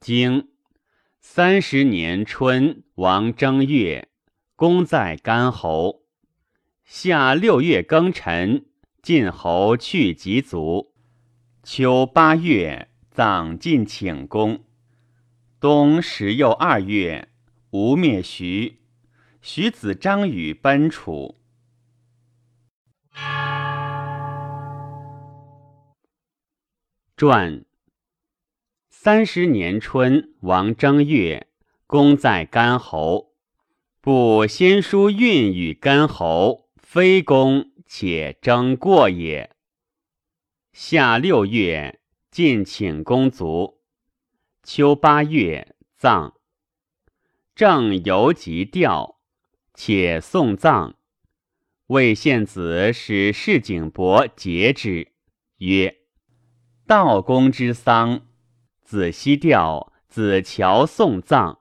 经三十年春，王正月，公在干侯。夏六月庚辰，晋侯去疾卒。秋八月，葬晋请公。冬十又二月，吴灭徐。徐子张禹奔楚。传。三十年春，王正月，公在干侯。不先书运与干侯，非公且争过也。夏六月，晋请公卒。秋八月，葬。正游及吊，且送葬。魏献子使士景伯节之，曰：“道公之丧。”子西吊，子乔送葬。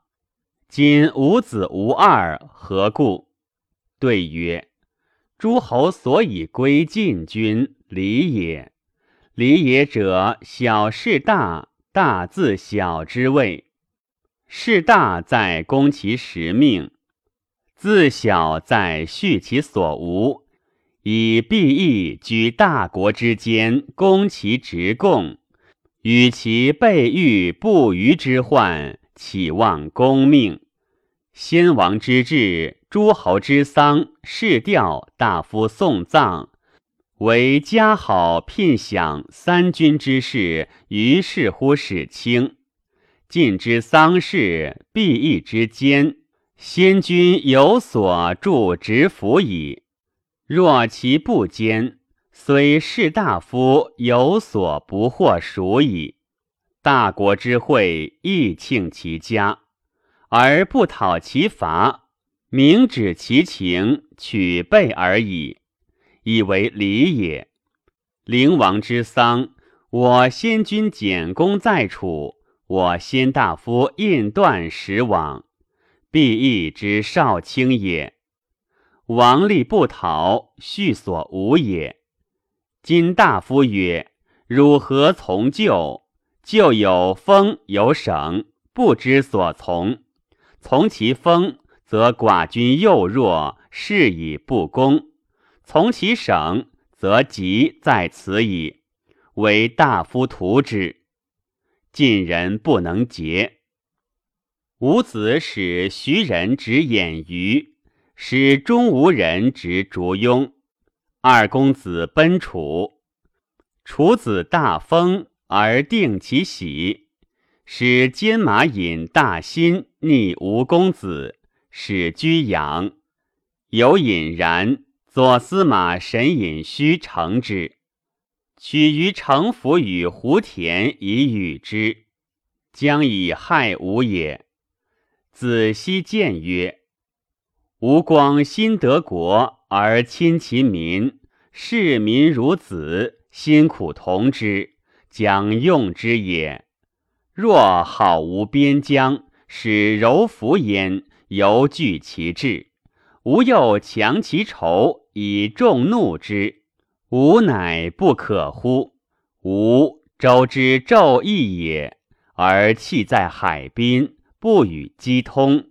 今无子无二，何故？对曰：诸侯所以归晋君，礼也。礼也者，小事大，大自小之谓。事大在攻其实命，自小在恤其所无，以必义居大国之间，攻其直贡。与其备遇不虞之患，岂忘公命？先王之治，诸侯之丧，士调大夫送葬，为家好聘享三军之事，于是乎使卿。晋之丧事，必义之间，先君有所助执服矣。若其不坚。虽士大夫有所不获属矣，大国之会亦庆其家，而不讨其伐，明指其情，取备而已，以为礼也。灵王之丧，我先君简公在楚，我先大夫印断使往，必义之少卿也。王力不讨，续所无也。今大夫曰：“汝何从旧？旧有封有省，不知所从。从其封，则寡君幼弱，是以不公；从其省，则急在此矣。为大夫图之，晋人不能节。吾子使徐人执偃瑜，使中吴人执烛庸。”二公子奔楚，楚子大封而定其喜，使金马引大辛逆吴公子，使居阳。有隐然，左司马神隐虚成之，取于城府与胡田以与之，将以害吴也。子西谏曰：“吴光新得国。”而亲其民，视民如子，辛苦同之，将用之也。若好无边疆，使柔服焉，犹惧其志；吾又强其仇，以众怒之，吾乃不可乎？吾周之纣义也，而弃在海滨，不与击通。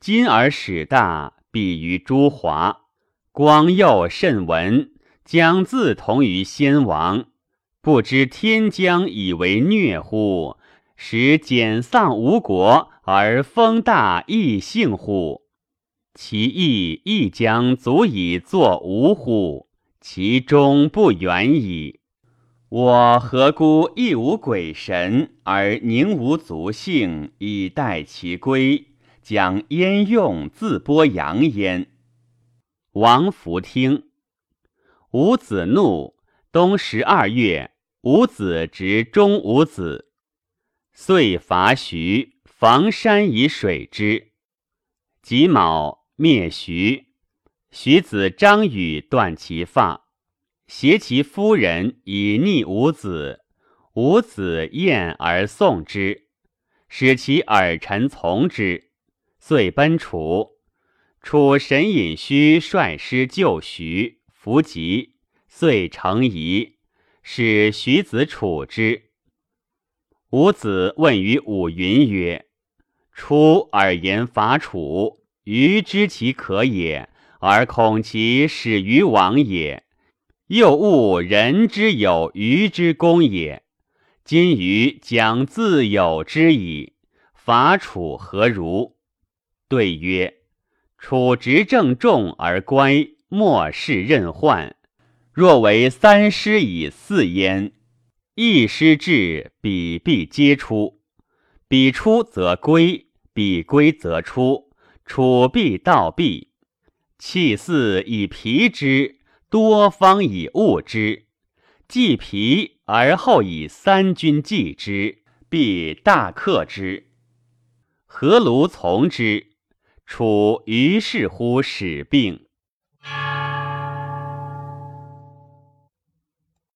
今而使大，比于诸华。光佑甚闻，将自同于先王，不知天将以为虐乎？使减丧吴国而封大异姓乎？其义亦将足以作吴乎？其中不远矣。我何故亦无鬼神，而宁无足幸以待其归？将焉用自播扬焉？王弗听，伍子怒。冬十二月，伍子执中伍子，遂伐徐，房山以水之。己卯，灭徐。徐子张羽断其发，挟其夫人以逆伍子。伍子厌而送之，使其耳臣从之，遂奔楚。楚神尹须率师救徐，弗及，遂成夷，使徐子处之。伍子问于武云曰：“出而言伐楚，余知其可也，而恐其始于王也。又误人之有余之功也。今余将自有之矣。伐楚何如？”对曰：“楚执政重而乖，莫视任患。若为三师以四焉。”一师至，彼必皆出；彼出则归，彼归则出。楚必道必。弃四以疲之，多方以物之。既疲而后以三军继之，必大克之。何如从之？楚于是乎始病。